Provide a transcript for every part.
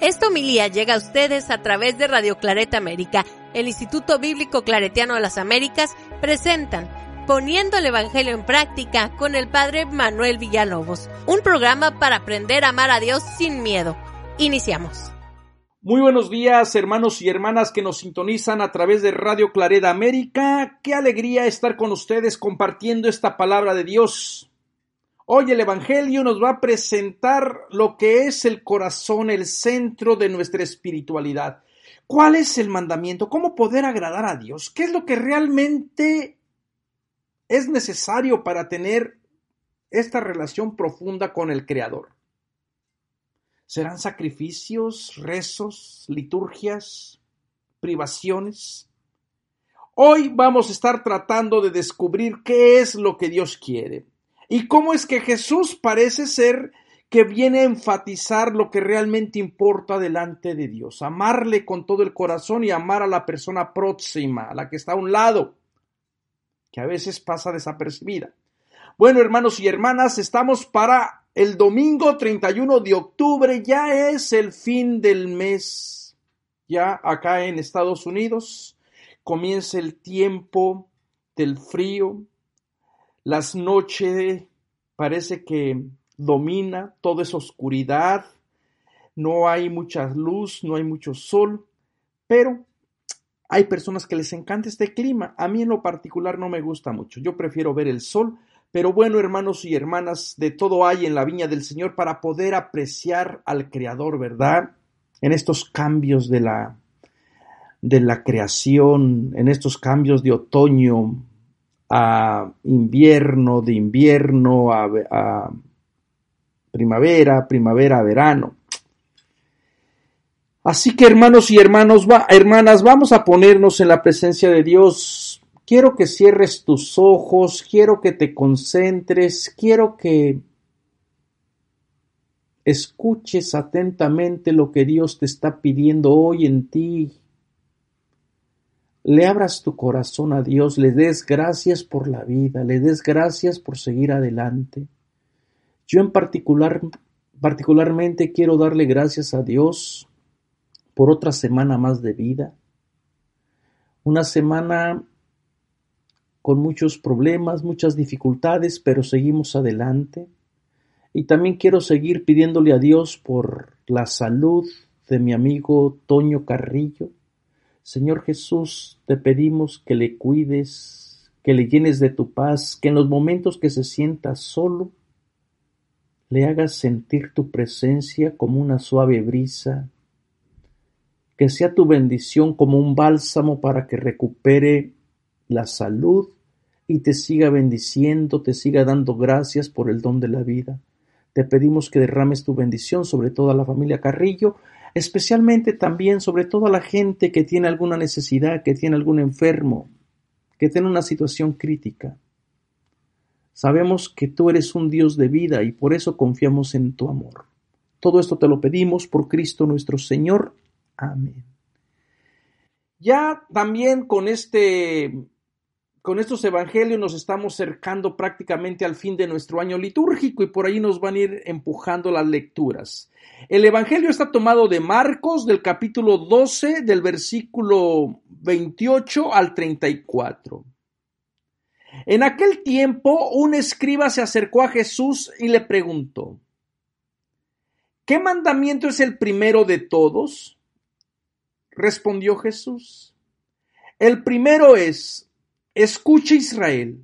Esta homilía llega a ustedes a través de Radio Clareta América. El Instituto Bíblico Claretiano de las Américas presentan Poniendo el Evangelio en Práctica con el Padre Manuel Villalobos, un programa para aprender a amar a Dios sin miedo. Iniciamos. Muy buenos días, hermanos y hermanas que nos sintonizan a través de Radio Clareda América. Qué alegría estar con ustedes compartiendo esta palabra de Dios. Hoy el Evangelio nos va a presentar lo que es el corazón, el centro de nuestra espiritualidad. ¿Cuál es el mandamiento? ¿Cómo poder agradar a Dios? ¿Qué es lo que realmente es necesario para tener esta relación profunda con el Creador? ¿Serán sacrificios, rezos, liturgias, privaciones? Hoy vamos a estar tratando de descubrir qué es lo que Dios quiere. ¿Y cómo es que Jesús parece ser que viene a enfatizar lo que realmente importa delante de Dios? Amarle con todo el corazón y amar a la persona próxima, a la que está a un lado, que a veces pasa desapercibida. Bueno, hermanos y hermanas, estamos para el domingo 31 de octubre, ya es el fin del mes. Ya acá en Estados Unidos comienza el tiempo del frío, las noches parece que domina, todo es oscuridad, no hay mucha luz, no hay mucho sol, pero hay personas que les encanta este clima. A mí en lo particular no me gusta mucho. Yo prefiero ver el sol, pero bueno, hermanos y hermanas, de todo hay en la viña del Señor para poder apreciar al Creador, ¿verdad? En estos cambios de la de la creación, en estos cambios de otoño, a invierno, de invierno a, primavera, primavera verano. Así que hermanos y hermanos, hermanas, vamos a ponernos en la presencia de Dios. Quiero que cierres tus ojos, quiero que te concentres, quiero que escuches atentamente lo que Dios te está pidiendo hoy en ti le abras tu corazón a Dios, le des gracias por la vida, le des gracias por seguir adelante. Yo en particular, particularmente quiero darle gracias a Dios por otra semana más de vida. Una semana con muchos problemas, muchas dificultades, pero seguimos adelante. Y también quiero seguir pidiéndole a Dios por la salud de mi amigo Toño Carrillo Señor Jesús, te pedimos que le cuides, que le llenes de tu paz, que en los momentos que se sienta solo, le hagas sentir tu presencia como una suave brisa, que sea tu bendición como un bálsamo para que recupere la salud y te siga bendiciendo, te siga dando gracias por el don de la vida. Te pedimos que derrames tu bendición sobre toda la familia Carrillo especialmente también sobre toda la gente que tiene alguna necesidad, que tiene algún enfermo, que tiene una situación crítica. Sabemos que tú eres un Dios de vida y por eso confiamos en tu amor. Todo esto te lo pedimos por Cristo nuestro Señor. Amén. Ya también con este con estos evangelios nos estamos acercando prácticamente al fin de nuestro año litúrgico y por ahí nos van a ir empujando las lecturas. El evangelio está tomado de Marcos del capítulo 12 del versículo 28 al 34. En aquel tiempo un escriba se acercó a Jesús y le preguntó, ¿qué mandamiento es el primero de todos? Respondió Jesús, el primero es, Escucha Israel,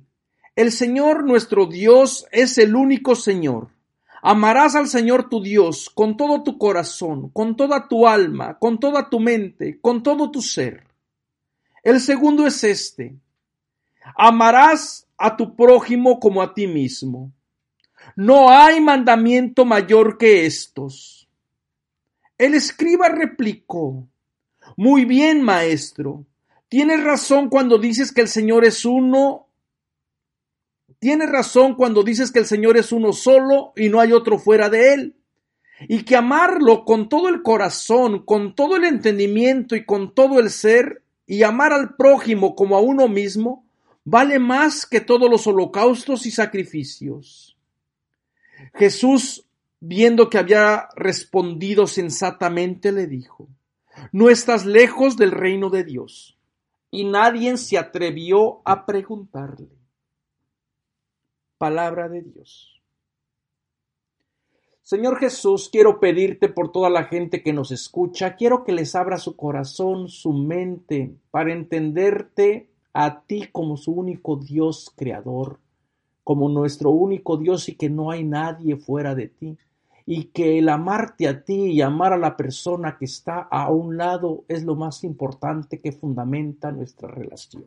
el Señor nuestro Dios es el único Señor. Amarás al Señor tu Dios con todo tu corazón, con toda tu alma, con toda tu mente, con todo tu ser. El segundo es este. Amarás a tu prójimo como a ti mismo. No hay mandamiento mayor que estos. El escriba replicó, Muy bien, maestro. Tienes razón cuando dices que el Señor es uno. Tienes razón cuando dices que el Señor es uno solo y no hay otro fuera de Él. Y que amarlo con todo el corazón, con todo el entendimiento y con todo el ser, y amar al prójimo como a uno mismo, vale más que todos los holocaustos y sacrificios. Jesús viendo que había respondido sensatamente, le dijo, no estás lejos del reino de Dios. Y nadie se atrevió a preguntarle. Palabra de Dios. Señor Jesús, quiero pedirte por toda la gente que nos escucha, quiero que les abra su corazón, su mente, para entenderte a ti como su único Dios creador, como nuestro único Dios y que no hay nadie fuera de ti y que el amarte a ti y amar a la persona que está a un lado es lo más importante que fundamenta nuestra relación.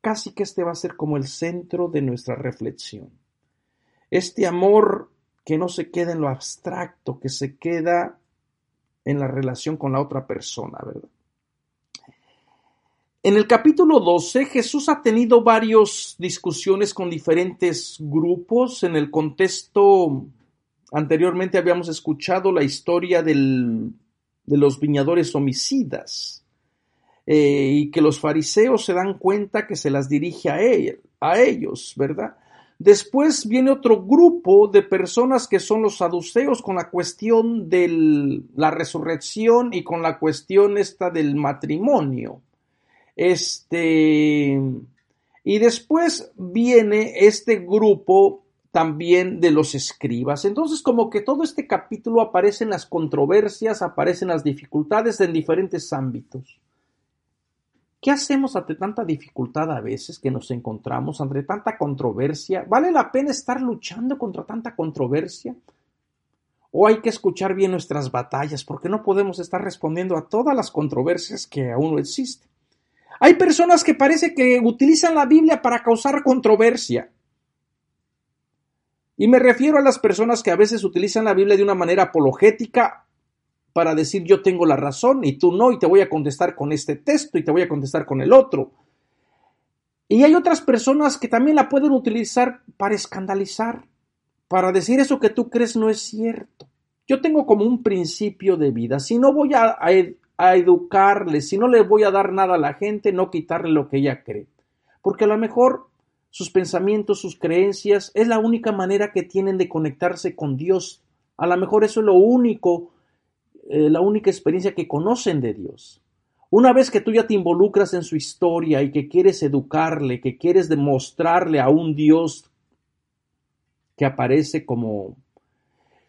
Casi que este va a ser como el centro de nuestra reflexión. Este amor que no se queda en lo abstracto, que se queda en la relación con la otra persona, ¿verdad? En el capítulo 12, Jesús ha tenido varias discusiones con diferentes grupos en el contexto Anteriormente habíamos escuchado la historia de los viñadores homicidas eh, y que los fariseos se dan cuenta que se las dirige a, a ellos, ¿verdad? Después viene otro grupo de personas que son los saduceos con la cuestión de la resurrección y con la cuestión esta del matrimonio. Este, y después viene este grupo también de los escribas. Entonces, como que todo este capítulo aparecen las controversias, aparecen las dificultades en diferentes ámbitos. ¿Qué hacemos ante tanta dificultad a veces que nos encontramos, ante tanta controversia? ¿Vale la pena estar luchando contra tanta controversia? ¿O hay que escuchar bien nuestras batallas porque no podemos estar respondiendo a todas las controversias que aún no existen? Hay personas que parece que utilizan la Biblia para causar controversia. Y me refiero a las personas que a veces utilizan la Biblia de una manera apologética para decir yo tengo la razón y tú no, y te voy a contestar con este texto y te voy a contestar con el otro. Y hay otras personas que también la pueden utilizar para escandalizar, para decir eso que tú crees no es cierto. Yo tengo como un principio de vida, si no voy a, a educarle, si no le voy a dar nada a la gente, no quitarle lo que ella cree. Porque a lo mejor sus pensamientos, sus creencias, es la única manera que tienen de conectarse con Dios. A lo mejor eso es lo único, eh, la única experiencia que conocen de Dios. Una vez que tú ya te involucras en su historia y que quieres educarle, que quieres demostrarle a un Dios que aparece como,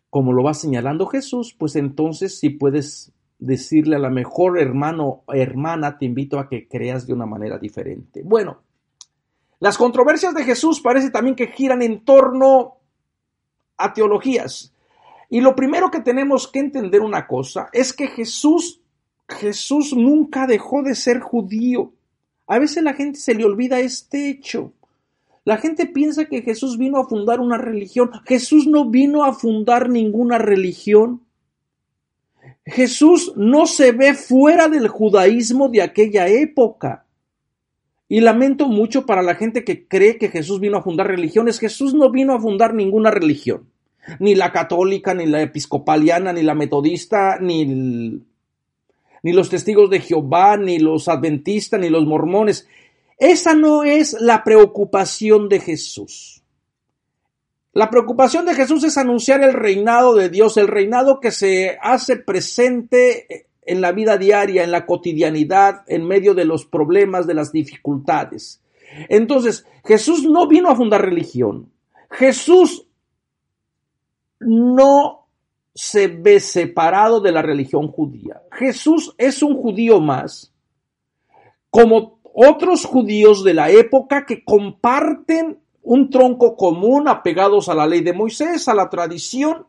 como lo va señalando Jesús, pues entonces si puedes decirle a la mejor hermano hermana, te invito a que creas de una manera diferente. Bueno, las controversias de Jesús parece también que giran en torno a teologías. Y lo primero que tenemos que entender una cosa es que Jesús, Jesús nunca dejó de ser judío. A veces la gente se le olvida este hecho. La gente piensa que Jesús vino a fundar una religión. Jesús no vino a fundar ninguna religión. Jesús no se ve fuera del judaísmo de aquella época. Y lamento mucho para la gente que cree que Jesús vino a fundar religiones. Jesús no vino a fundar ninguna religión. Ni la católica, ni la episcopaliana, ni la metodista, ni, ni los testigos de Jehová, ni los adventistas, ni los mormones. Esa no es la preocupación de Jesús. La preocupación de Jesús es anunciar el reinado de Dios, el reinado que se hace presente en la vida diaria, en la cotidianidad, en medio de los problemas, de las dificultades. Entonces, Jesús no vino a fundar religión. Jesús no se ve separado de la religión judía. Jesús es un judío más, como otros judíos de la época que comparten un tronco común apegados a la ley de Moisés, a la tradición,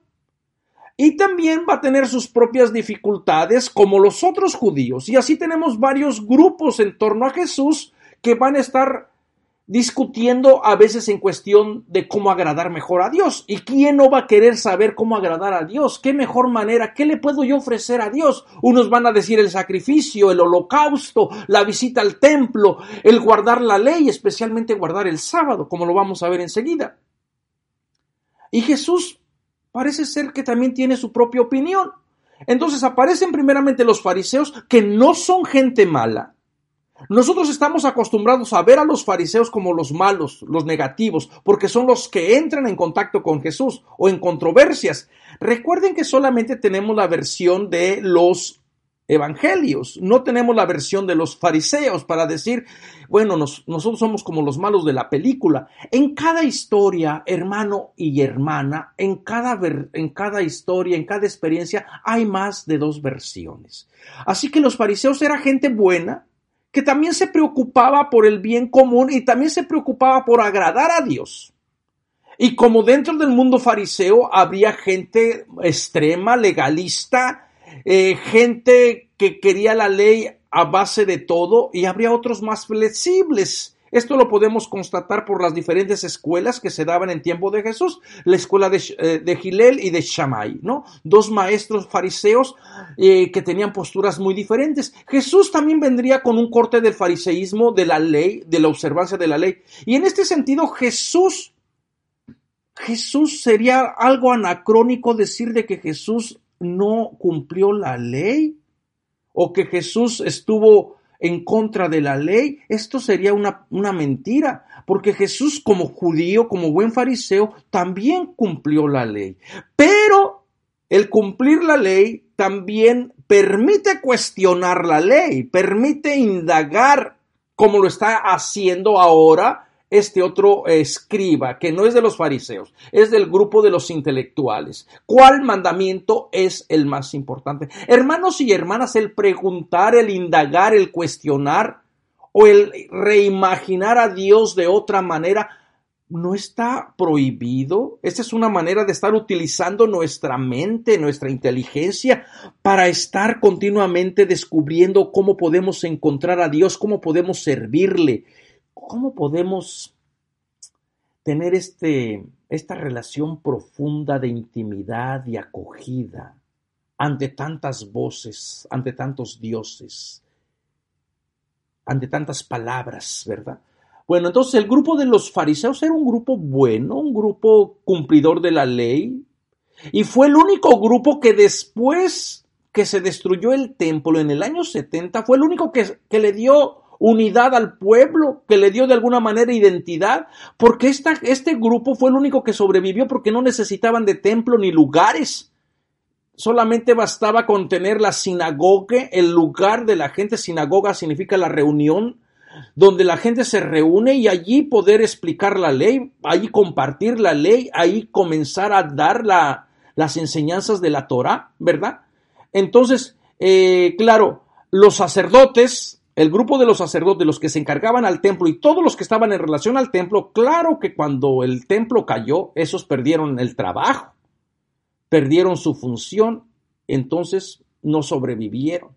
y también va a tener sus propias dificultades como los otros judíos. Y así tenemos varios grupos en torno a Jesús que van a estar discutiendo a veces en cuestión de cómo agradar mejor a Dios. ¿Y quién no va a querer saber cómo agradar a Dios? ¿Qué mejor manera? ¿Qué le puedo yo ofrecer a Dios? Unos van a decir el sacrificio, el holocausto, la visita al templo, el guardar la ley, especialmente guardar el sábado, como lo vamos a ver enseguida. Y Jesús parece ser que también tiene su propia opinión. Entonces aparecen primeramente los fariseos, que no son gente mala, Nosotros estamos acostumbrados a ver a los fariseos como los malos, los negativos, porque son los que entran en contacto con Jesús o en controversias. Recuerden que solamente tenemos la versión de los evangelios, no tenemos la versión de los fariseos para decir, bueno, nosotros somos como los malos de la película. En cada historia, hermano y hermana, en cada, en cada historia, en cada experiencia, hay más de dos versiones. Así que los fariseos eran gente buena, que también se preocupaba por el bien común y también se preocupaba por agradar a Dios. Y como dentro del mundo fariseo había gente extrema, legalista, eh, gente que quería la ley a base de todo y habría otros más flexibles esto lo podemos constatar por las diferentes escuelas que se daban en tiempo de Jesús, la escuela de, eh, Gilel y de Shammai, ¿no? Dos maestros fariseos eh, que tenían posturas muy diferentes. Jesús también vendría con un corte del fariseísmo, de la ley, de la observancia de la ley. Y en este sentido, Jesús, Jesús sería algo anacrónico decir de que Jesús no cumplió la ley o que Jesús estuvo en contra de la ley, esto sería una, una mentira, porque Jesús como judío, como buen fariseo, también cumplió la ley. Pero el cumplir la ley también permite cuestionar la ley, permite indagar como lo está haciendo ahora este otro escriba, que no es de los fariseos, es del grupo de los intelectuales. ¿Cuál mandamiento es el más importante? Hermanos y hermanas, el preguntar, el indagar, el cuestionar o el reimaginar a Dios de otra manera, no está prohibido. Esta es una manera de estar utilizando nuestra mente, nuestra inteligencia, para estar continuamente descubriendo cómo podemos encontrar a Dios, cómo podemos servirle. ¿Cómo podemos tener este, esta relación profunda de intimidad y acogida ante tantas voces, ante tantos dioses, ante tantas palabras, ¿verdad? Bueno, entonces el grupo de los fariseos era un grupo bueno, un grupo cumplidor de la ley, y fue el único grupo que después que se destruyó el templo en el año 70, fue el único que, que le dio unidad al pueblo, que le dio de alguna manera identidad, porque esta, este grupo fue el único que sobrevivió porque no necesitaban de templo ni lugares. Solamente bastaba con tener la sinagoga, el lugar de la gente. Sinagoga significa la reunión, donde la gente se reúne y allí poder explicar la ley, allí compartir la ley, ahí comenzar a dar la, las enseñanzas de la Torah, ¿verdad? Entonces, eh, claro, los sacerdotes el grupo de los sacerdotes, los que se encargaban al templo y todos los que estaban en relación al templo, claro que cuando el templo cayó, esos perdieron el trabajo, perdieron su función, entonces no sobrevivieron.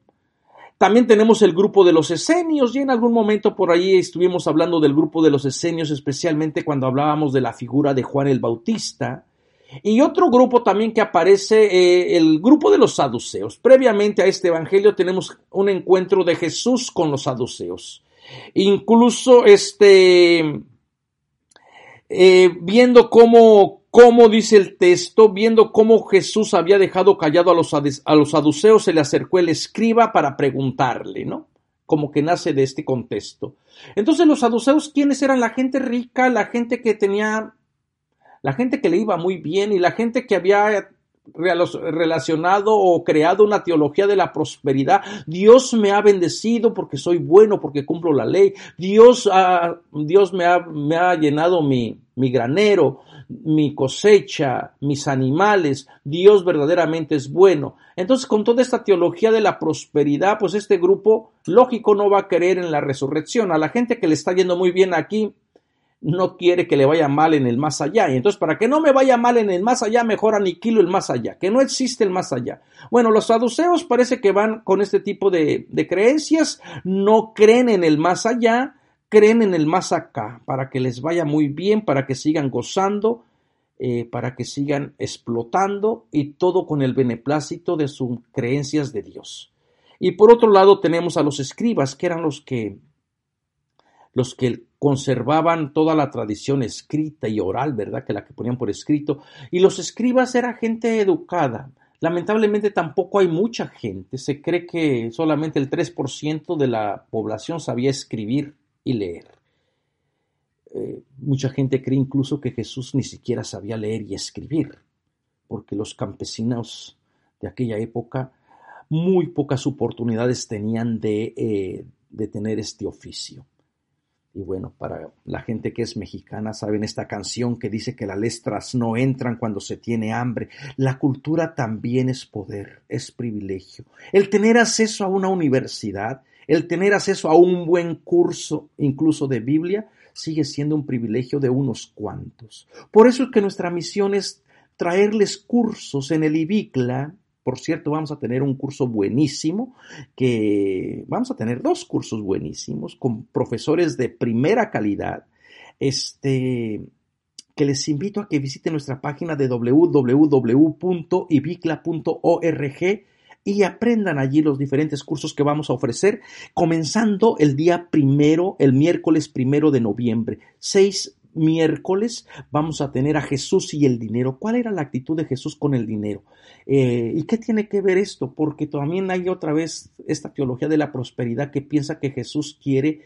También tenemos el grupo de los esenios y en algún momento por ahí estuvimos hablando del grupo de los esenios, especialmente cuando hablábamos de la figura de Juan el Bautista, y otro grupo también que aparece, eh, el grupo de los saduceos. Previamente a este evangelio tenemos un encuentro de Jesús con los saduceos. Incluso este, eh, viendo cómo, cómo dice el texto, viendo cómo Jesús había dejado callado a los, a los saduceos, se le acercó el escriba para preguntarle, ¿no? Como que nace de este contexto. Entonces los saduceos, ¿quiénes eran? La gente rica, la gente que tenía la gente que le iba muy bien y la gente que había relacionado o creado una teología de la prosperidad. Dios me ha bendecido porque soy bueno, porque cumplo la ley. Dios, Dios me, ha, me ha llenado mi, mi granero, mi cosecha, mis animales. Dios verdaderamente es bueno. Entonces, con toda esta teología de la prosperidad, pues este grupo lógico no va a creer en la resurrección. A la gente que le está yendo muy bien aquí, no quiere que le vaya mal en el más allá. Y entonces, para que no me vaya mal en el más allá, mejor aniquilo el más allá, que no existe el más allá. Bueno, los saduceos parece que van con este tipo de, creencias, no creen en el más allá, creen en el más acá, para que les vaya muy bien, para que sigan gozando, eh, para que sigan explotando y todo con el beneplácito de sus creencias de Dios. Y por otro lado tenemos a los escribas, que eran los que los que conservaban toda la tradición escrita y oral, ¿verdad? Que la que ponían por escrito. Y los escribas era gente educada, Lamentablemente tampoco hay mucha gente. Se cree que solamente el 3% de la población sabía escribir y leer. Eh, mucha gente cree incluso que Jesús ni siquiera sabía leer y escribir, porque los campesinos de aquella época muy pocas oportunidades tenían de, eh, de tener este oficio. Y bueno, para la gente que es mexicana, saben esta canción que dice que las letras no entran cuando se tiene hambre. La cultura también es poder, es privilegio. El tener acceso a una universidad, el tener acceso a un buen curso, incluso de Biblia, sigue siendo un privilegio de unos cuantos. Por eso es que nuestra misión es traerles cursos en el IBICLA, por cierto, vamos a tener un curso buenísimo, que vamos a tener dos cursos buenísimos con profesores de primera calidad. Este, que les invito a que visiten nuestra página de www.ibicla.org y aprendan allí los diferentes cursos que vamos a ofrecer, comenzando el día primero, el miércoles primero de noviembre. Seis miércoles vamos a tener a Jesús y el dinero. ¿Cuál era la actitud de Jesús con el dinero? Eh, ¿Y qué tiene que ver esto? Porque también hay otra vez esta teología de la prosperidad que piensa que Jesús quiere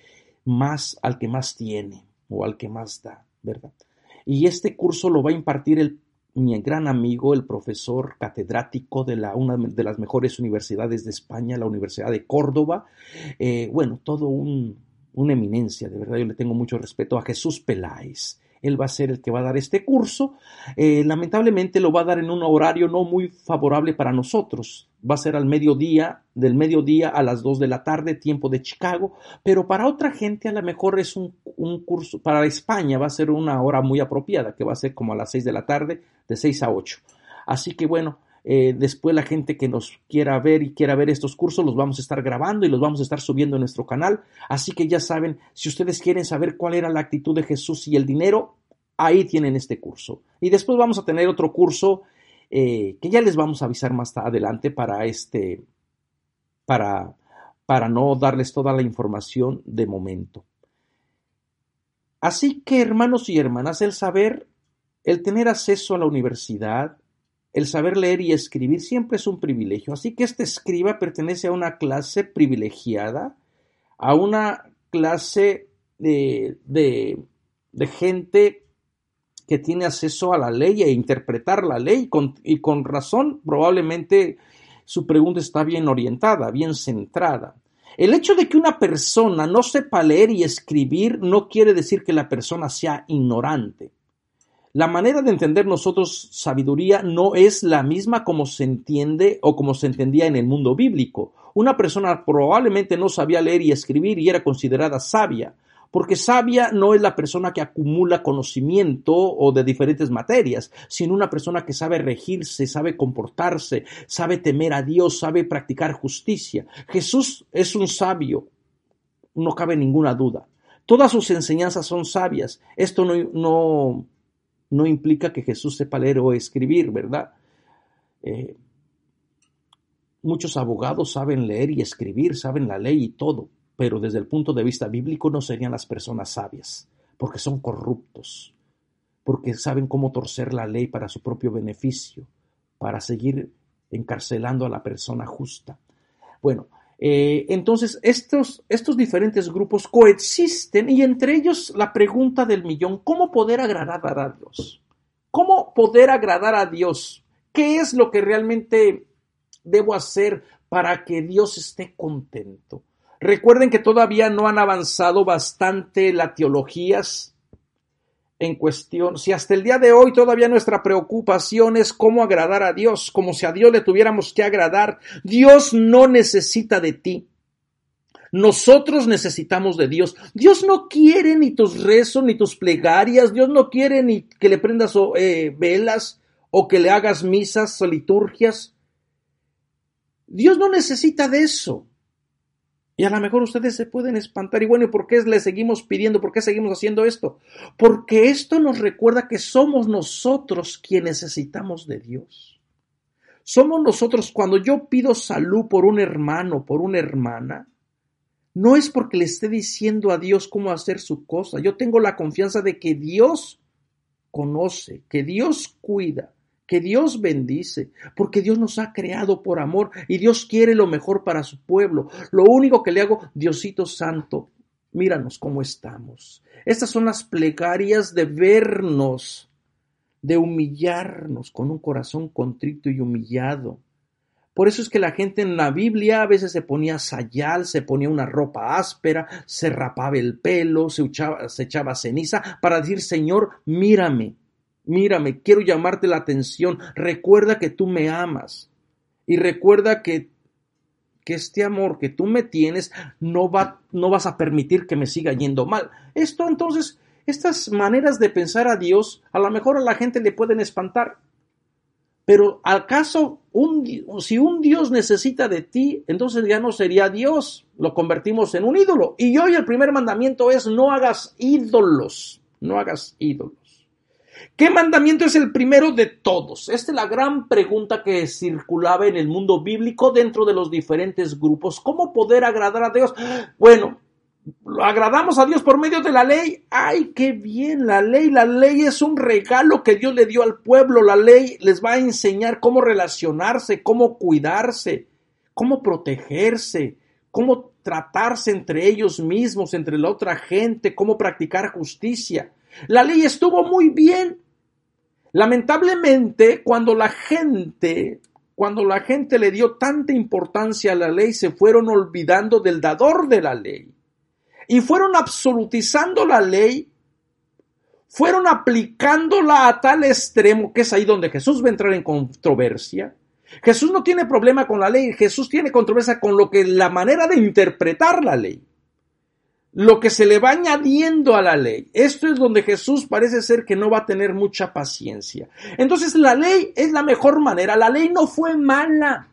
más al que más tiene o al que más da, ¿verdad? Y este curso lo va a impartir el, mi gran amigo, el profesor catedrático de la, una de las mejores universidades de España, la Universidad de Córdoba. Eh, bueno, todo un, una eminencia, de verdad yo le tengo mucho respeto a Jesús Peláez. Él va a ser el que va a dar este curso. Eh, lamentablemente lo va a dar en un horario no muy favorable para nosotros. Va a ser al mediodía, del mediodía a las 2 de la tarde, tiempo de Chicago. Pero para otra gente a lo mejor es un, un curso, para España va a ser una hora muy apropiada, que va a ser como a las 6 de la tarde, de 6 a 8. Así que bueno, eh, después la gente que nos quiera ver y quiera ver estos cursos los vamos a estar grabando y los vamos a estar subiendo en nuestro canal. Así que ya saben, si ustedes quieren saber cuál era la actitud de Jesús y el dinero, ahí tienen este curso. Y después vamos a tener otro curso eh, que ya les vamos a avisar más adelante para este, para, para no darles toda la información de momento. Así que hermanos y hermanas, el saber, el tener acceso a la universidad, el saber leer y escribir siempre es un privilegio, así que este escriba pertenece a una clase privilegiada, a una clase de, de, gente que tiene acceso a la ley e interpretar la ley y con razón probablemente su pregunta está bien orientada, bien centrada. El hecho de que una persona no sepa leer y escribir no quiere decir que la persona sea ignorante. La manera de entender nosotros sabiduría no es la misma como se entiende o como se entendía en el mundo bíblico. Una persona probablemente no sabía leer y escribir y era considerada sabia, porque sabia no es la persona que acumula conocimiento o de diferentes materias, sino una persona que sabe regirse, sabe comportarse, sabe temer a Dios, sabe practicar justicia. Jesús es un sabio, no cabe ninguna duda. Todas sus enseñanzas son sabias. Esto no, no implica que Jesús sepa leer o escribir, ¿verdad? Eh, muchos abogados saben leer y escribir, saben la ley y todo, pero desde el punto de vista bíblico no serían las personas sabias, porque son corruptos, porque saben cómo torcer la ley para su propio beneficio, para seguir encarcelando a la persona justa. Bueno, eh, entonces, estos, estos diferentes grupos coexisten y entre ellos la pregunta del millón, ¿cómo poder agradar a Dios? ¿Cómo poder agradar a Dios? ¿Qué es lo que realmente debo hacer para que Dios esté contento? Recuerden que todavía no han avanzado bastante las teologías en cuestión, si hasta el día de hoy todavía nuestra preocupación es cómo agradar a Dios, como si a Dios le tuviéramos que agradar, Dios no necesita de ti. Nosotros necesitamos de Dios. Dios no quiere ni tus rezos ni tus plegarias. Dios no quiere ni que le prendas eh, velas o que le hagas misas o liturgias. Dios no necesita de eso. Y a lo mejor ustedes se pueden espantar. Y bueno, ¿y por qué le seguimos pidiendo? ¿Por qué seguimos haciendo esto? Porque esto nos recuerda que somos nosotros quienes necesitamos de Dios. Somos nosotros cuando yo pido salud por un hermano, por una hermana, no es porque le esté diciendo a Dios cómo hacer su cosa. Yo tengo la confianza de que Dios conoce, que Dios cuida, que Dios bendice, porque Dios nos ha creado por amor y Dios quiere lo mejor para su pueblo. Lo único que le hago, Diosito Santo, míranos cómo estamos. Estas son las plegarias de vernos, de humillarnos con un corazón contrito y humillado. Por eso es que la gente en la Biblia a veces se ponía sayal, se ponía una ropa áspera, se rapaba el pelo, se echaba, ceniza para decir, Señor, mírame, mírame, quiero llamarte la atención, recuerda que tú me amas y recuerda que, que este amor que tú me tienes no, va, no vas a permitir que me siga yendo mal. Esto entonces, estas maneras de pensar a Dios, a lo mejor a la gente le pueden espantar. Pero acaso un, si un Dios necesita de ti, entonces ya no sería Dios, lo convertimos en un ídolo. Y hoy el primer mandamiento es no hagas ídolos, no hagas ídolos. ¿Qué mandamiento es el primero de todos? Esta es la gran pregunta que circulaba en el mundo bíblico dentro de los diferentes grupos. ¿Cómo poder agradar a Dios? Bueno, agradamos a Dios por medio de la ley. ¡Ay, qué bien! La ley, la ley es un regalo que Dios le dio al pueblo. La ley les va a enseñar cómo relacionarse, cómo cuidarse, cómo protegerse, cómo tratarse entre ellos mismos, entre la otra gente, cómo practicar justicia. La ley estuvo muy bien. Lamentablemente, cuando la gente, cuando la gente le dio tanta importancia a la ley, se fueron olvidando del dador de la ley. Y fueron absolutizando la ley, fueron aplicándola a tal extremo que es ahí donde Jesús va a entrar en controversia. Jesús no tiene problema con la ley, Jesús tiene controversia con lo que la manera de interpretar la ley lo que se le va añadiendo a la ley. Esto es donde Jesús parece ser que no va a tener mucha paciencia. Entonces la ley es la mejor manera. La ley no fue mala.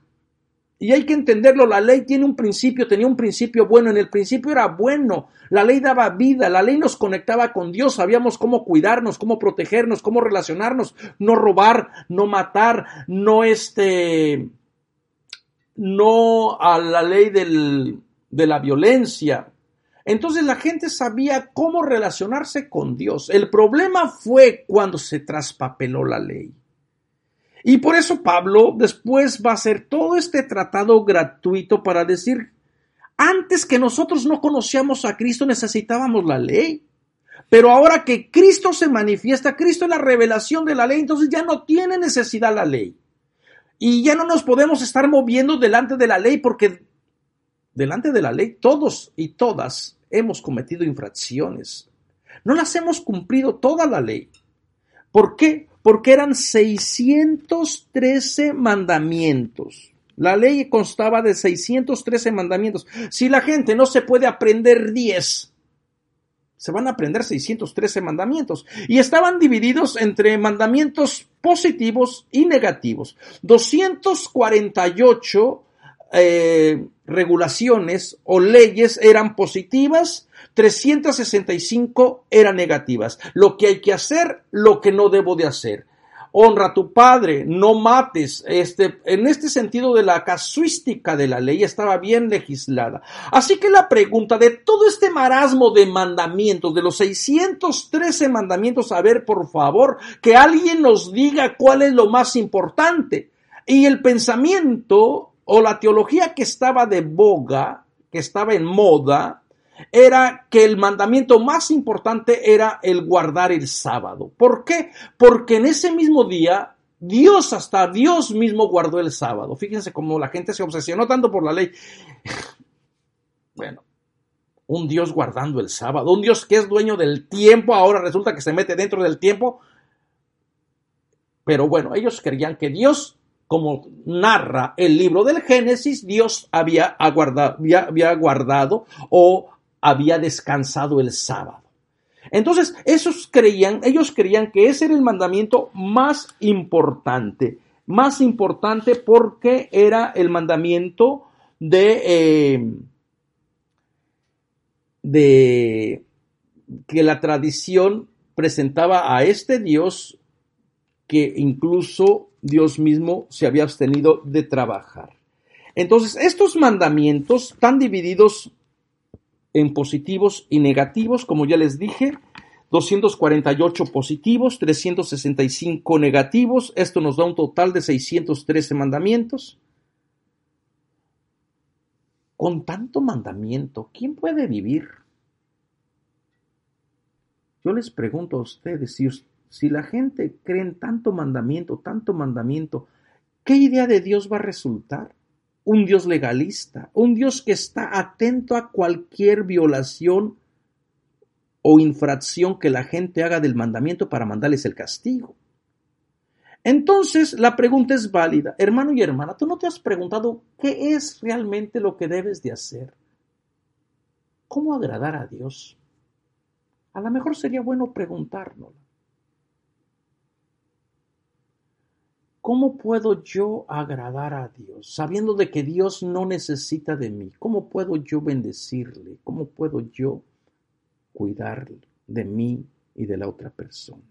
Y hay que entenderlo, la ley tiene un principio, tenía un principio bueno, en el principio era bueno, la ley daba vida, la ley nos conectaba con Dios, sabíamos cómo cuidarnos, cómo protegernos, cómo relacionarnos, no robar, no matar, no este, no a la ley de la violencia, entonces la gente sabía cómo relacionarse con Dios. El problema fue cuando se traspapeló la ley. Y por eso Pablo después va a hacer todo este tratado gratuito para decir, antes que nosotros no conocíamos a Cristo necesitábamos la ley. Pero ahora que Cristo se manifiesta, Cristo es la revelación de la ley, entonces ya no tiene necesidad la ley. Y ya no nos podemos estar moviendo delante de la ley porque delante de la ley todos y todas hemos cometido infracciones. No las hemos cumplido toda la ley. ¿Por qué? Porque eran 613 mandamientos. La ley constaba de 613 mandamientos. Si la gente no se puede aprender 10, se van a aprender 613 mandamientos. Y estaban divididos entre mandamientos positivos y negativos. 248 eh, regulaciones o leyes eran positivas, 365 eran negativas. Lo que hay que hacer, lo que no debo de hacer. Honra a tu padre, no mates. Este, en este sentido de la casuística de la ley estaba bien legislada. Así que la pregunta de todo este marasmo de mandamientos, de los 613 mandamientos, a ver, por favor, que alguien nos diga cuál es lo más importante. Y el pensamiento o la teología que estaba de boga, que estaba en moda, era que el mandamiento más importante era el guardar el sábado. ¿Por qué? Porque en ese mismo día Dios, hasta Dios mismo guardó el sábado. Fíjense cómo la gente se obsesionó tanto por la ley. Bueno, un Dios guardando el sábado, un Dios que es dueño del tiempo, ahora resulta que se mete dentro del tiempo. Pero bueno, ellos creían que Dios como narra el libro del Génesis, Dios había, aguardado, había, guardado o había descansado el sábado. Entonces, esos creían, ellos creían que ese era el mandamiento más importante, más importante porque era el mandamiento de, eh, de que la tradición presentaba a este Dios que incluso Dios mismo se había abstenido de trabajar. Entonces, estos mandamientos están divididos en positivos y negativos, como ya les dije, 248 positivos, 365 negativos. Esto nos da un total de 613 mandamientos. Con tanto mandamiento, ¿quién puede vivir? Yo les pregunto a ustedes, si, si la gente cree en tanto mandamiento, tanto mandamiento, ¿qué idea de Dios va a resultar? Un Dios legalista, un Dios que está atento a cualquier violación o infracción que la gente haga del mandamiento para mandarles el castigo. Entonces, la pregunta es válida. Hermano y hermana, ¿tú no te has preguntado qué es realmente lo que debes de hacer? ¿Cómo agradar a Dios? A lo mejor sería bueno preguntárnoslo. ¿Cómo puedo yo agradar a Dios sabiendo de que Dios no necesita de mí? ¿Cómo puedo yo bendecirle? ¿Cómo puedo yo cuidar de mí y de la otra persona.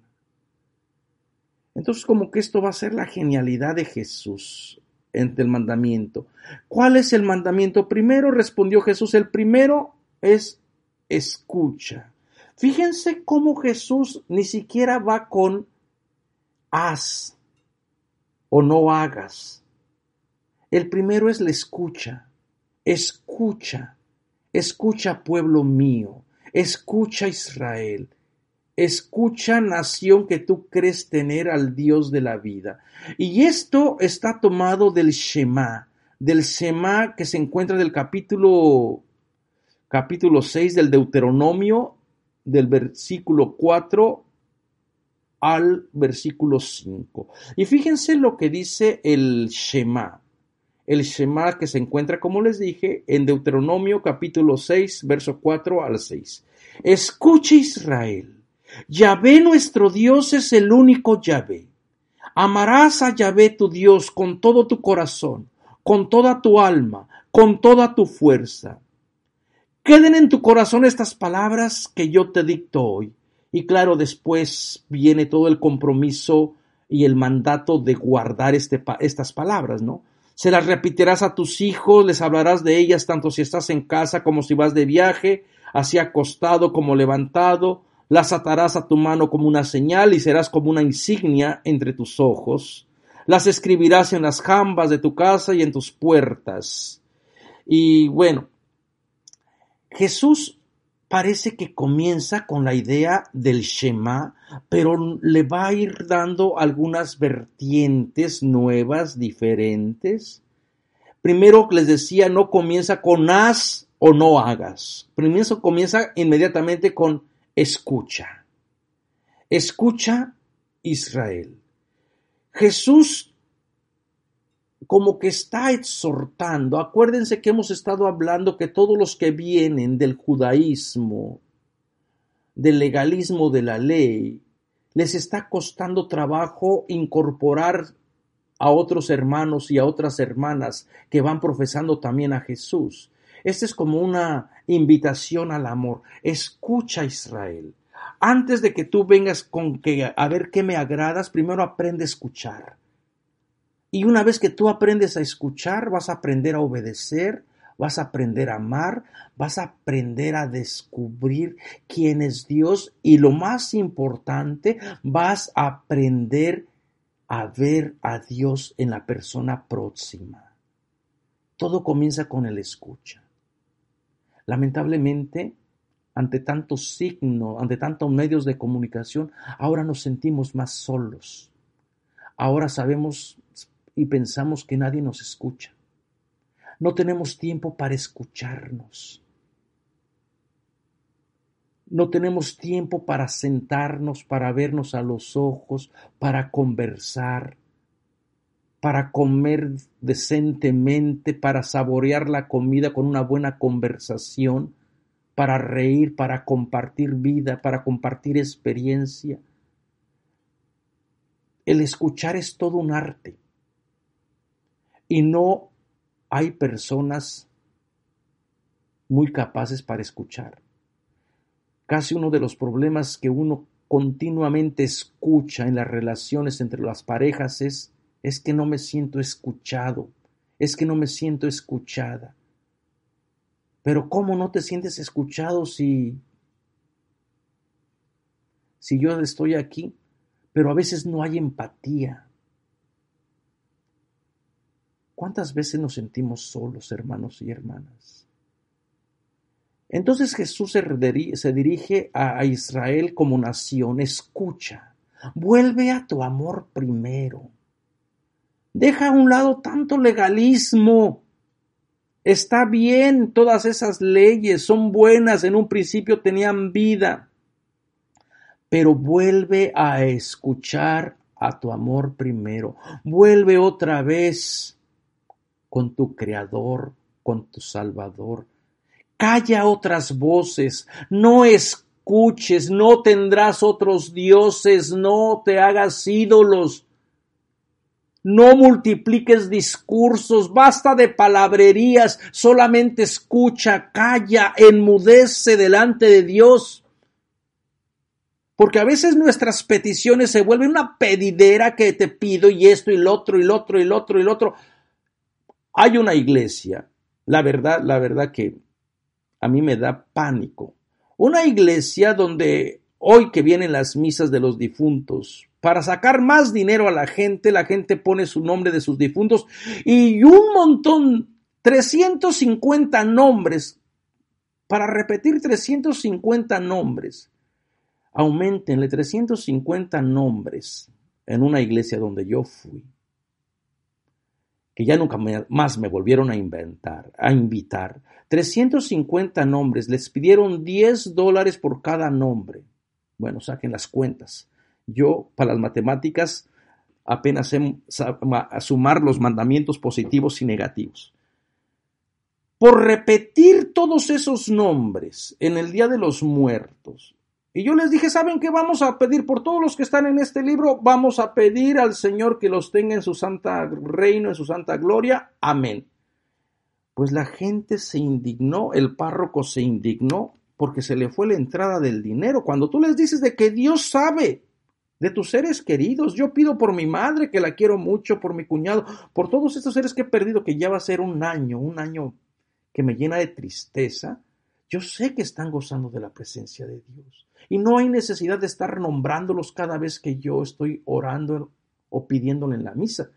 Entonces como que esto va a ser la genialidad de Jesús entre el mandamiento. ¿Cuál es el mandamiento primero? Respondió Jesús, el primero es escucha. Fíjense cómo Jesús ni siquiera va con haz o no hagas. El primero es la escucha. Escucha, escucha pueblo mío. Escucha Israel, escucha nación que tú crees tener al Dios de la vida. Y esto está tomado del Shema, del Shema que se encuentra del capítulo capítulo 6 del Deuteronomio del versículo 4 al versículo 5. Y fíjense lo que dice el Shema el Shema que se encuentra, como les dije, en Deuteronomio capítulo 6, verso 4 al 6. Escuche Israel, Yahvé nuestro Dios es el único Yahvé. Amarás a Yahvé tu Dios con todo tu corazón, con toda tu alma, con toda tu fuerza. Queden en tu corazón estas palabras que yo te dicto hoy. Y claro, después viene todo el compromiso y el mandato de guardar este, estas palabras, ¿no? Se las repetirás a tus hijos, les hablarás de ellas tanto si estás en casa como si vas de viaje, así acostado como levantado, las atarás a tu mano como una señal y serás como una insignia entre tus ojos. Las escribirás en las jambas de tu casa y en tus puertas. Y bueno, Jesús parece que comienza con la idea del Shema, pero le va a ir dando algunas vertientes nuevas, diferentes. Primero les decía, no comienza con haz o no hagas. Primero comienza inmediatamente con escucha. Escucha Israel. Jesús como que está exhortando. Acuérdense que hemos estado hablando que todos los que vienen del judaísmo, del legalismo de la ley, les está costando trabajo incorporar a otros hermanos y a otras hermanas que van profesando también a Jesús. Esta es como una invitación al amor. Escucha Israel. Antes de que tú vengas con que a ver qué me agradas, primero aprende a escuchar y una vez que tú aprendes a escuchar, vas a aprender a obedecer, vas a aprender a amar, vas a aprender a descubrir quién es Dios y lo más importante, vas a aprender a ver a Dios en la persona próxima. Todo comienza con el escucha. Lamentablemente, ante tantos signos, ante tantos medios de comunicación, ahora nos sentimos más solos. Ahora sabemos y pensamos que nadie nos escucha. No tenemos tiempo para escucharnos. No tenemos tiempo para sentarnos, para vernos a los ojos, para conversar, para comer decentemente, para saborear la comida con una buena conversación, para reír, para compartir vida, para compartir experiencia. El escuchar es todo un arte y no hay personas muy capaces para escuchar. Casi uno de los problemas que uno continuamente escucha en las relaciones entre las parejas es es que no me siento escuchado, es que no me siento escuchada. Pero ¿cómo no te sientes escuchado si si yo estoy aquí, pero a veces no hay empatía. ¿Cuántas veces nos sentimos solos, hermanos y hermanas? Entonces Jesús se dirige a Israel como nación, escucha, vuelve a tu amor primero. Deja a un lado tanto legalismo. Está bien, todas esas leyes son buenas, en un principio tenían vida, pero vuelve a escuchar a tu amor primero. Vuelve otra vez con tu Creador, con tu Salvador. Calla otras voces, no escuches, no tendrás otros dioses, no te hagas ídolos. No multipliques discursos, basta de palabrerías, solamente escucha, calla, enmudece delante de Dios. Porque a veces nuestras peticiones se vuelven una pedidera que te pido y esto y lo otro y lo otro y lo otro y lo otro. Hay una iglesia, la verdad, la verdad que a mí me da pánico. Una iglesia donde hoy que vienen las misas de los difuntos, para sacar más dinero a la gente, la gente pone su nombre de sus difuntos y un montón, 350 nombres, para repetir 350 nombres. Aumentenle 350 nombres en una iglesia donde yo fui que ya nunca más me volvieron a inventar, a invitar. 350 nombres, les pidieron 10 dólares por cada nombre. Bueno, saquen las cuentas. Yo, para las matemáticas, apenas sé sumar los mandamientos positivos y negativos. Por repetir todos esos nombres en el Día de los Muertos, y yo les dije, ¿saben qué vamos a pedir por todos los que están en este libro? Vamos a pedir al Señor que los tenga en su santa reino, en su santa gloria. Amén. Pues la gente se indignó, el párroco se indignó porque se le fue la entrada del dinero. Cuando tú les dices de que Dios sabe de tus seres queridos, yo pido por mi madre, que la quiero mucho, por mi cuñado, por todos estos seres que he perdido, que ya va a ser un año, un año que me llena de tristeza. Yo sé que están gozando de la presencia de Dios. Y no hay necesidad de estar nombrándolos cada vez que yo estoy orando o pidiéndole en la misa.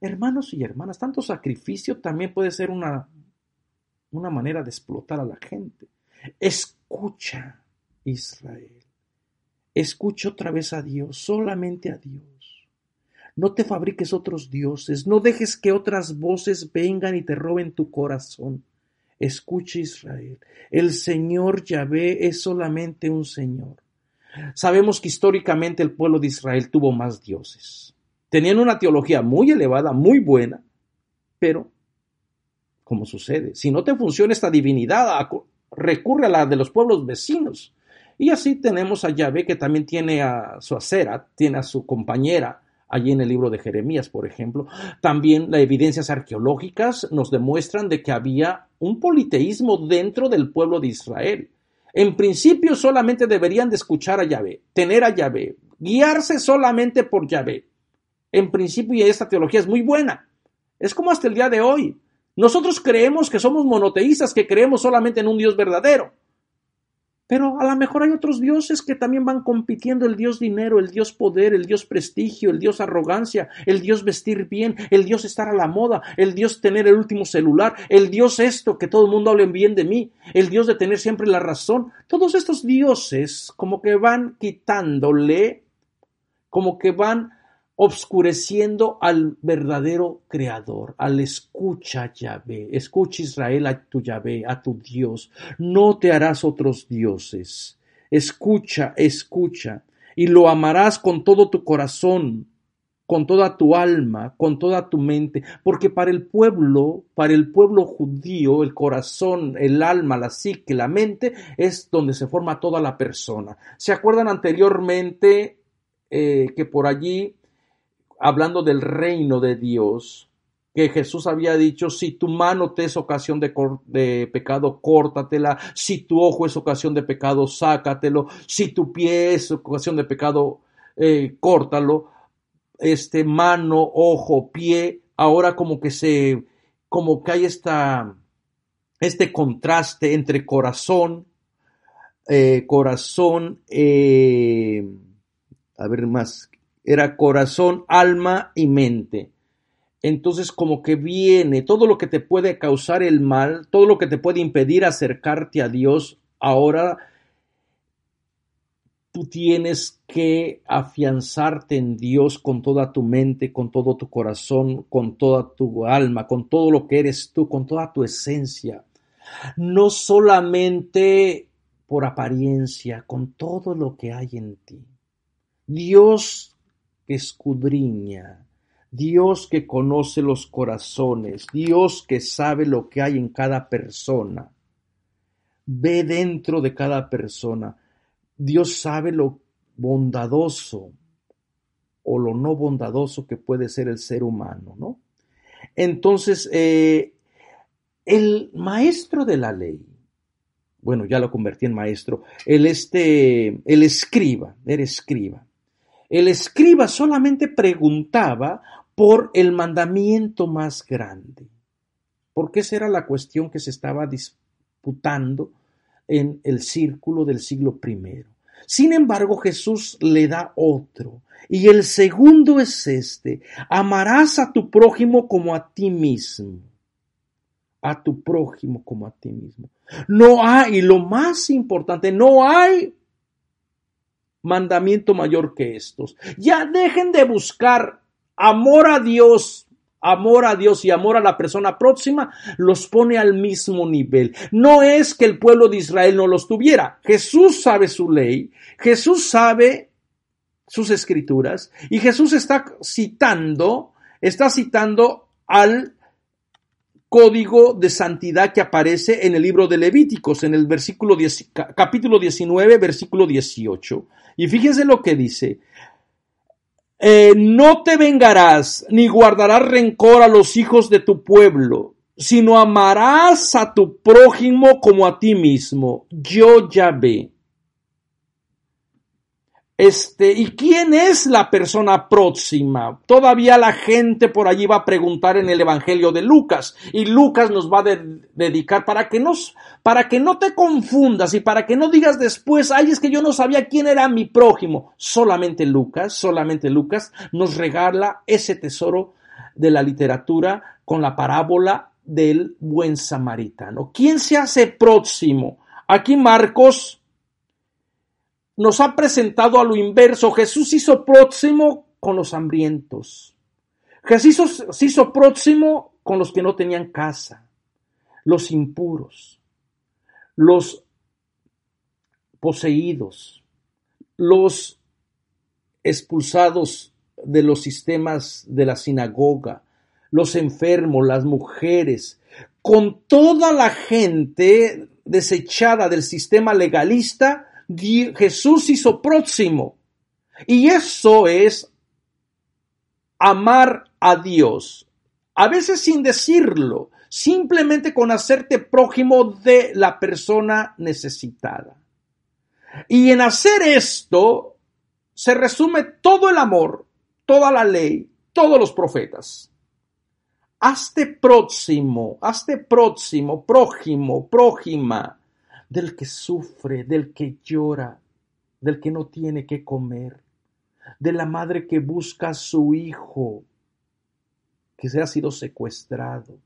Hermanos y hermanas, tanto sacrificio también puede ser una, una manera de explotar a la gente. Escucha, Israel. Escucha otra vez a Dios, solamente a Dios. No te fabriques otros dioses, no dejes que otras voces vengan y te roben tu corazón. Escuche Israel, el Señor Yahvé es solamente un Señor. Sabemos que históricamente el pueblo de Israel tuvo más dioses. Tenían una teología muy elevada, muy buena, pero, como sucede, si no te funciona esta divinidad, recurre a la de los pueblos vecinos. Y así tenemos a Yahvé que también tiene a su acera, tiene a su compañera, allí en el libro de Jeremías, por ejemplo. También las evidencias arqueológicas nos demuestran de que había un politeísmo dentro del pueblo de Israel. En principio solamente deberían de escuchar a Yahvé, tener a Yahvé, guiarse solamente por Yahvé. En principio y esta teología es muy buena. Es como hasta el día de hoy. Nosotros creemos que somos monoteístas, que creemos solamente en un Dios verdadero. Pero a lo mejor hay otros dioses que también van compitiendo, el dios dinero, el dios poder, el dios prestigio, el dios arrogancia, el dios vestir bien, el dios estar a la moda, el dios tener el último celular, el dios esto, que todo el mundo hable bien de mí, el dios de tener siempre la razón. Todos estos dioses como que van quitándole, como que van obscureciendo al verdadero creador, al escucha Yahvé, escucha Israel a tu Yahvé, a tu Dios, no te harás otros dioses, escucha, escucha, y lo amarás con todo tu corazón, con toda tu alma, con toda tu mente, porque para el pueblo, para el pueblo judío, el corazón, el alma, la psique, la mente, es donde se forma toda la persona. ¿Se acuerdan anteriormente eh, que por allí hablando del reino de Dios, que Jesús había dicho, si tu mano te es ocasión de, pecado, córtatela, si tu ojo es ocasión de pecado, sácatelo, si tu pie es ocasión de pecado, eh, córtalo, este mano, ojo, pie, ahora como que se, como que hay esta, este contraste entre corazón, eh, corazón, eh, a ver más, era corazón, alma y mente. Entonces como que viene todo lo que te puede causar el mal, todo lo que te puede impedir acercarte a Dios, ahora tú tienes que afianzarte en Dios con toda tu mente, con todo tu corazón, con toda tu alma, con todo lo que eres tú, con toda tu esencia. No solamente por apariencia, con todo lo que hay en ti. Dios que escudriña, Dios que conoce los corazones, Dios que sabe lo que hay en cada persona. Ve dentro de cada persona Dios sabe lo bondadoso o lo no bondadoso que puede ser el ser humano, ¿no? Entonces, eh, el maestro de la ley, bueno, ya lo convertí en maestro, el, este, el escriba, era escriba. El escriba solamente preguntaba por el mandamiento más grande, porque esa era la cuestión que se estaba disputando en el círculo del siglo I. Sin embargo, Jesús le da otro. Y el segundo es este, amarás a tu prójimo como a ti mismo. A tu prójimo como a ti mismo. No hay, y lo más importante, no hay mandamiento mayor que estos. Ya dejen de buscar amor a Dios amor a Dios y amor a la persona próxima los pone al mismo nivel. No es que el pueblo de Israel no los tuviera. Jesús sabe su ley, Jesús sabe sus escrituras y Jesús está citando, está citando al código de santidad que aparece en el libro de Levíticos, en el versículo capítulo 19, versículo 18. Y fíjense lo que dice, eh, no te vengarás ni guardarás rencor a los hijos de tu pueblo, sino amarás a tu prójimo como a ti mismo. Yo ya ve. Este, ¿y quién es la persona próxima? Todavía la gente por allí va a preguntar en el Evangelio de Lucas y Lucas nos va a dedicar para que nos, para que no te confundas y para que no digas después, ay, es que yo no sabía quién era mi prójimo. Solamente Lucas, solamente Lucas nos regala ese tesoro de la literatura con la parábola del buen samaritano. ¿Quién se hace próximo? Aquí Marcos nos ha presentado a lo inverso. Jesús hizo próximo con los hambrientos. Jesús se hizo próximo con los que no tenían casa, los impuros, los poseídos, los expulsados de los sistemas de la sinagoga, los enfermos, las mujeres, con toda la gente desechada del sistema legalista, Jesús hizo próximo. Y eso es amar a Dios. A veces sin decirlo, simplemente con hacerte prójimo de la persona necesitada. Y en hacer esto se resume todo el amor, toda la ley, todos los profetas. Hazte próximo, hazte próximo, prójimo, prójima del que sufre, del que llora, del que no tiene que comer, de la madre que busca a su hijo que se ha sido secuestrado,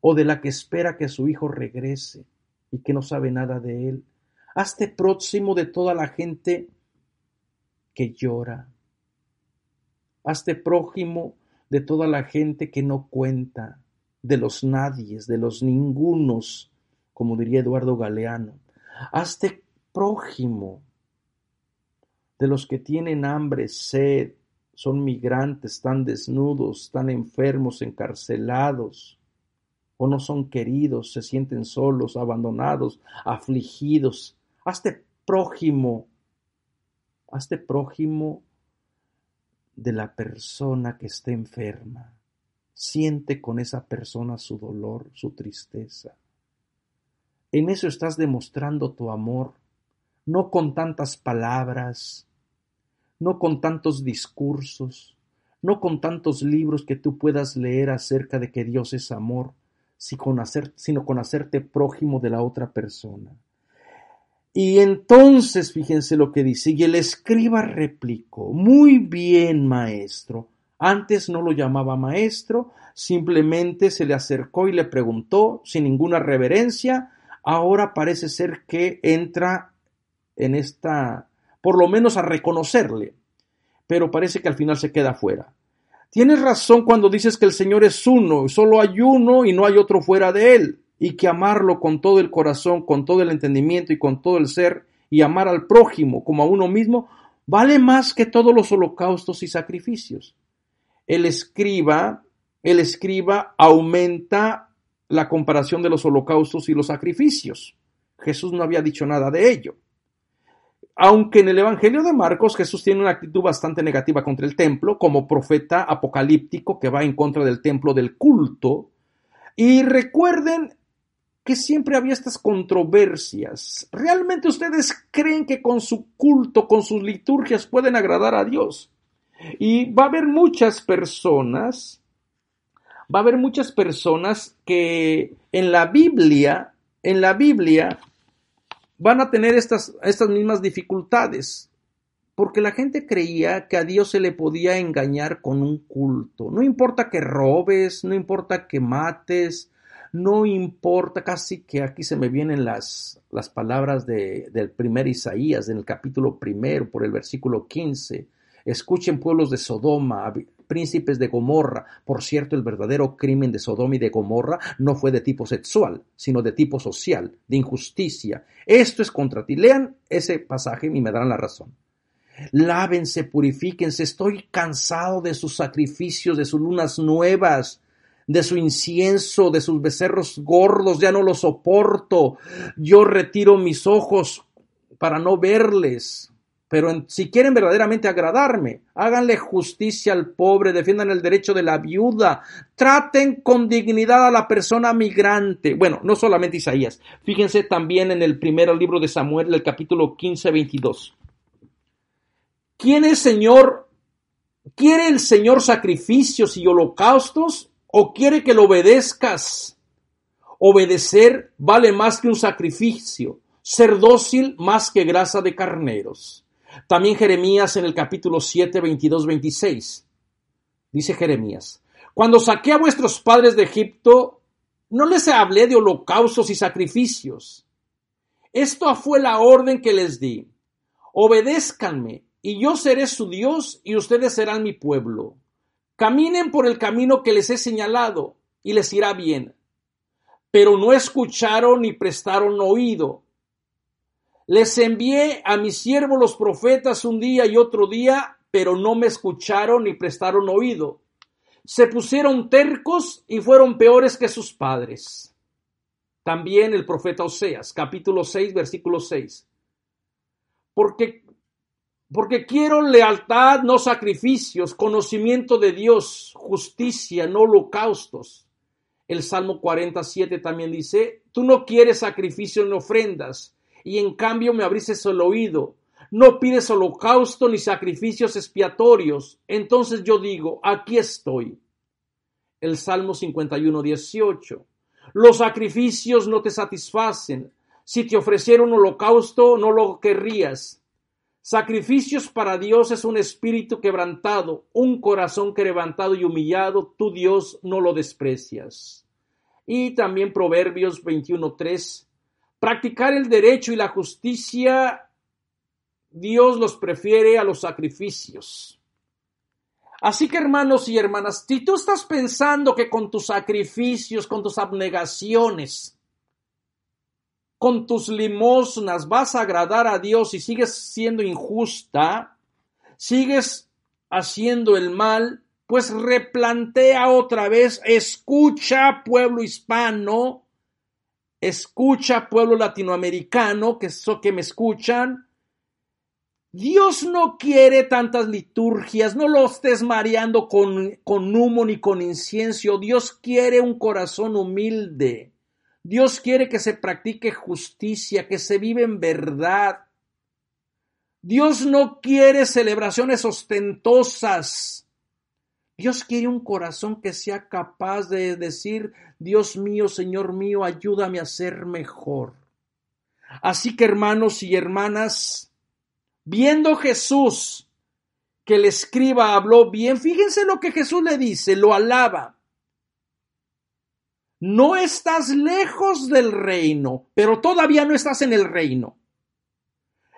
o de la que espera que su hijo regrese y que no sabe nada de él. Hazte próximo de toda la gente que llora. Hazte prójimo de toda la gente que no cuenta, de los nadies, de los ningunos, como diría Eduardo Galeano. Hazte prójimo de los que tienen hambre, sed, son migrantes, están desnudos, están enfermos, encarcelados, o no son queridos, se sienten solos, abandonados, afligidos. Hazte prójimo, hazte prójimo de la persona que esté enferma. Siente con esa persona su dolor, su tristeza. En eso estás demostrando tu amor, no con tantas palabras, no con tantos discursos, no con tantos libros que tú puedas leer acerca de que Dios es amor, sino con, hacerte prójimo de la otra persona. Y entonces fíjense lo que dice, y el escriba replicó, muy bien maestro. Antes no lo llamaba maestro, simplemente se le acercó y le preguntó sin ninguna reverencia, ahora parece ser que entra en esta, por lo menos a reconocerle, pero parece que al final se queda fuera. Tienes razón cuando dices que el Señor es uno, solo hay uno y no hay otro fuera de él y que amarlo con todo el corazón, con todo el entendimiento y con todo el ser, y amar al prójimo como a uno mismo, vale más que todos los holocaustos y sacrificios. El escriba, el escriba aumenta la comparación de los holocaustos y los sacrificios. Jesús no había dicho nada de ello. Aunque en el Evangelio de Marcos Jesús tiene una actitud bastante negativa contra el templo, como profeta apocalíptico que va en contra del templo del culto. Y recuerden que siempre había estas controversias. ¿Realmente ustedes creen que con su culto, con sus liturgias pueden agradar a Dios? Y va a haber muchas personas, va a haber muchas personas que en la Biblia, en la Biblia, van a tener estas, estas mismas dificultades. Porque la gente creía que a Dios se le podía engañar con un culto. No importa que robes, no importa que mates, no importa, casi que aquí se me vienen las, las palabras de, del primer Isaías, en el capítulo primero, por el versículo 15. Escuchen pueblos de Sodoma, príncipes de Gomorra. Por cierto, el verdadero crimen de Sodoma y de Gomorra no fue de tipo sexual, sino de tipo social, de injusticia. Esto es contra ti. Lean ese pasaje y me darán la razón. Lávense, purifíquense. Estoy cansado de sus sacrificios, de sus lunas nuevas de su incienso, de sus becerros gordos, ya no los soporto. Yo retiro mis ojos para no verles. Pero si quieren verdaderamente agradarme, háganle justicia al pobre, defiendan el derecho de la viuda, traten con dignidad a la persona migrante. Bueno, no solamente Isaías, fíjense también en el primer libro de Samuel, el capítulo 15, 22. ¿Quién es Señor? ¿Quiere el Señor sacrificios y holocaustos o quiere que lo obedezcas. Obedecer vale más que un sacrificio, ser dócil más que grasa de carneros. También Jeremías en el capítulo 7, 22, 26. Dice Jeremías, cuando saqué a vuestros padres de Egipto, no les hablé de holocaustos y sacrificios. Esto fue la orden que les di. Obedézcanme, y yo seré su Dios, y ustedes serán mi pueblo. Caminen por el camino que les he señalado y les irá bien. Pero no escucharon ni prestaron oído. Les envié a mis siervos los profetas un día y otro día, pero no me escucharon ni prestaron oído. Se pusieron tercos y fueron peores que sus padres. También el profeta Oseas, capítulo 6, versículo 6. Porque porque quiero lealtad, no sacrificios, conocimiento de Dios, justicia, no holocaustos. El Salmo 47 también dice, tú no quieres sacrificios ni ofrendas, y en cambio me abriste el oído. No pides holocausto ni sacrificios expiatorios. Entonces yo digo, aquí estoy. El Salmo 51, 18. Los sacrificios no te satisfacen. Si te ofrecieron holocausto, no lo querrías. Sacrificios para Dios es un espíritu quebrantado, un corazón quebrantado y humillado, tu Dios no lo desprecias. Y también Proverbios 21.3, practicar el derecho y la justicia, Dios los prefiere a los sacrificios. Así que hermanos y hermanas, si tú estás pensando que con tus sacrificios, con tus abnegaciones, con tus limosnas vas a agradar a Dios y sigues siendo injusta, sigues haciendo el mal, pues replantea otra vez, escucha pueblo hispano, escucha pueblo latinoamericano, que eso que me escuchan. Dios no quiere tantas liturgias, no lo estés mareando con, con humo ni con incienso. Dios quiere un corazón humilde. Dios quiere que se practique justicia, que se vive en verdad. Dios no quiere celebraciones ostentosas. Dios quiere un corazón que sea capaz de decir, Dios mío, Señor mío, ayúdame a ser mejor. Así que hermanos y hermanas, viendo Jesús que el escriba habló bien, fíjense lo que Jesús le dice, lo alaba. No estás lejos del reino, pero todavía no estás en el reino.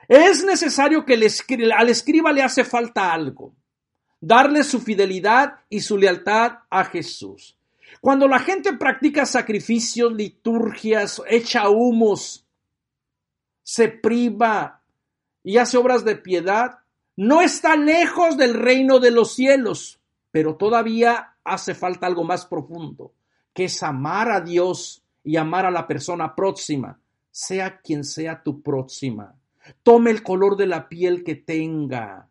Es necesario que al escriba le hace falta algo, darle su fidelidad y su lealtad a Jesús. Cuando la gente practica sacrificios, liturgias, echa humos, se priva y hace obras de piedad, no está lejos del reino de los cielos, pero todavía hace falta algo más profundo, que es amar a Dios y amar a la persona próxima, sea quien sea tu próxima. Tome el color de la piel que tenga.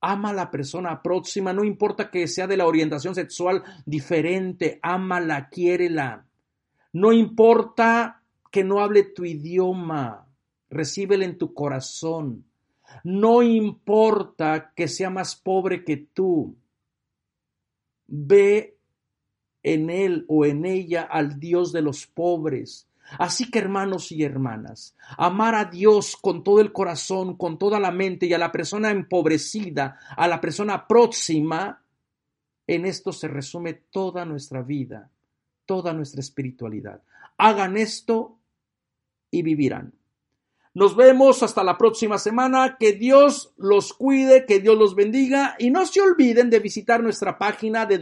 Ama a la persona próxima, no importa que sea de la orientación sexual diferente, ámala, quiérela. No importa que no hable tu idioma, recíbela en tu corazón. No importa que sea más pobre que tú, ve en él o en ella al Dios de los pobres. Así que hermanos y hermanas, amar a Dios con todo el corazón, con toda la mente y a la persona empobrecida, a la persona próxima, en esto se resume toda nuestra vida, toda nuestra espiritualidad. Hagan esto y vivirán. Nos vemos hasta la próxima semana. Que Dios los cuide, que Dios los bendiga y no se olviden de visitar nuestra página de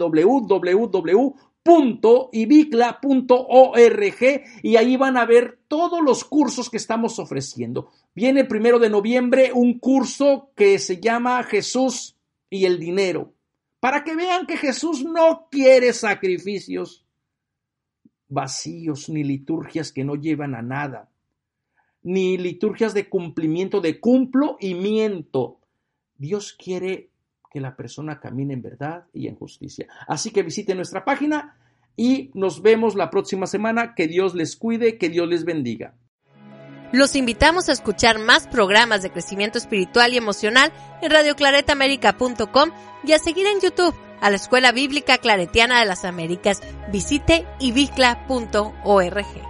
www.ibicla.org y ahí van a ver todos los cursos que estamos ofreciendo. Viene el primero de noviembre un curso que se llama Jesús y el dinero, para que vean que Jesús no quiere sacrificios vacíos ni liturgias que no llevan a nada ni liturgias de cumplimiento, de cumplo y miento. Dios quiere que la persona camine en verdad y en justicia. Así que visite nuestra página y nos vemos la próxima semana. Que Dios les cuide, que Dios les bendiga. Los invitamos a escuchar más programas de crecimiento espiritual y emocional en radioclaretamérica.com y a seguir en YouTube a la Escuela Bíblica Claretiana de las Américas. Visite ibicla.org.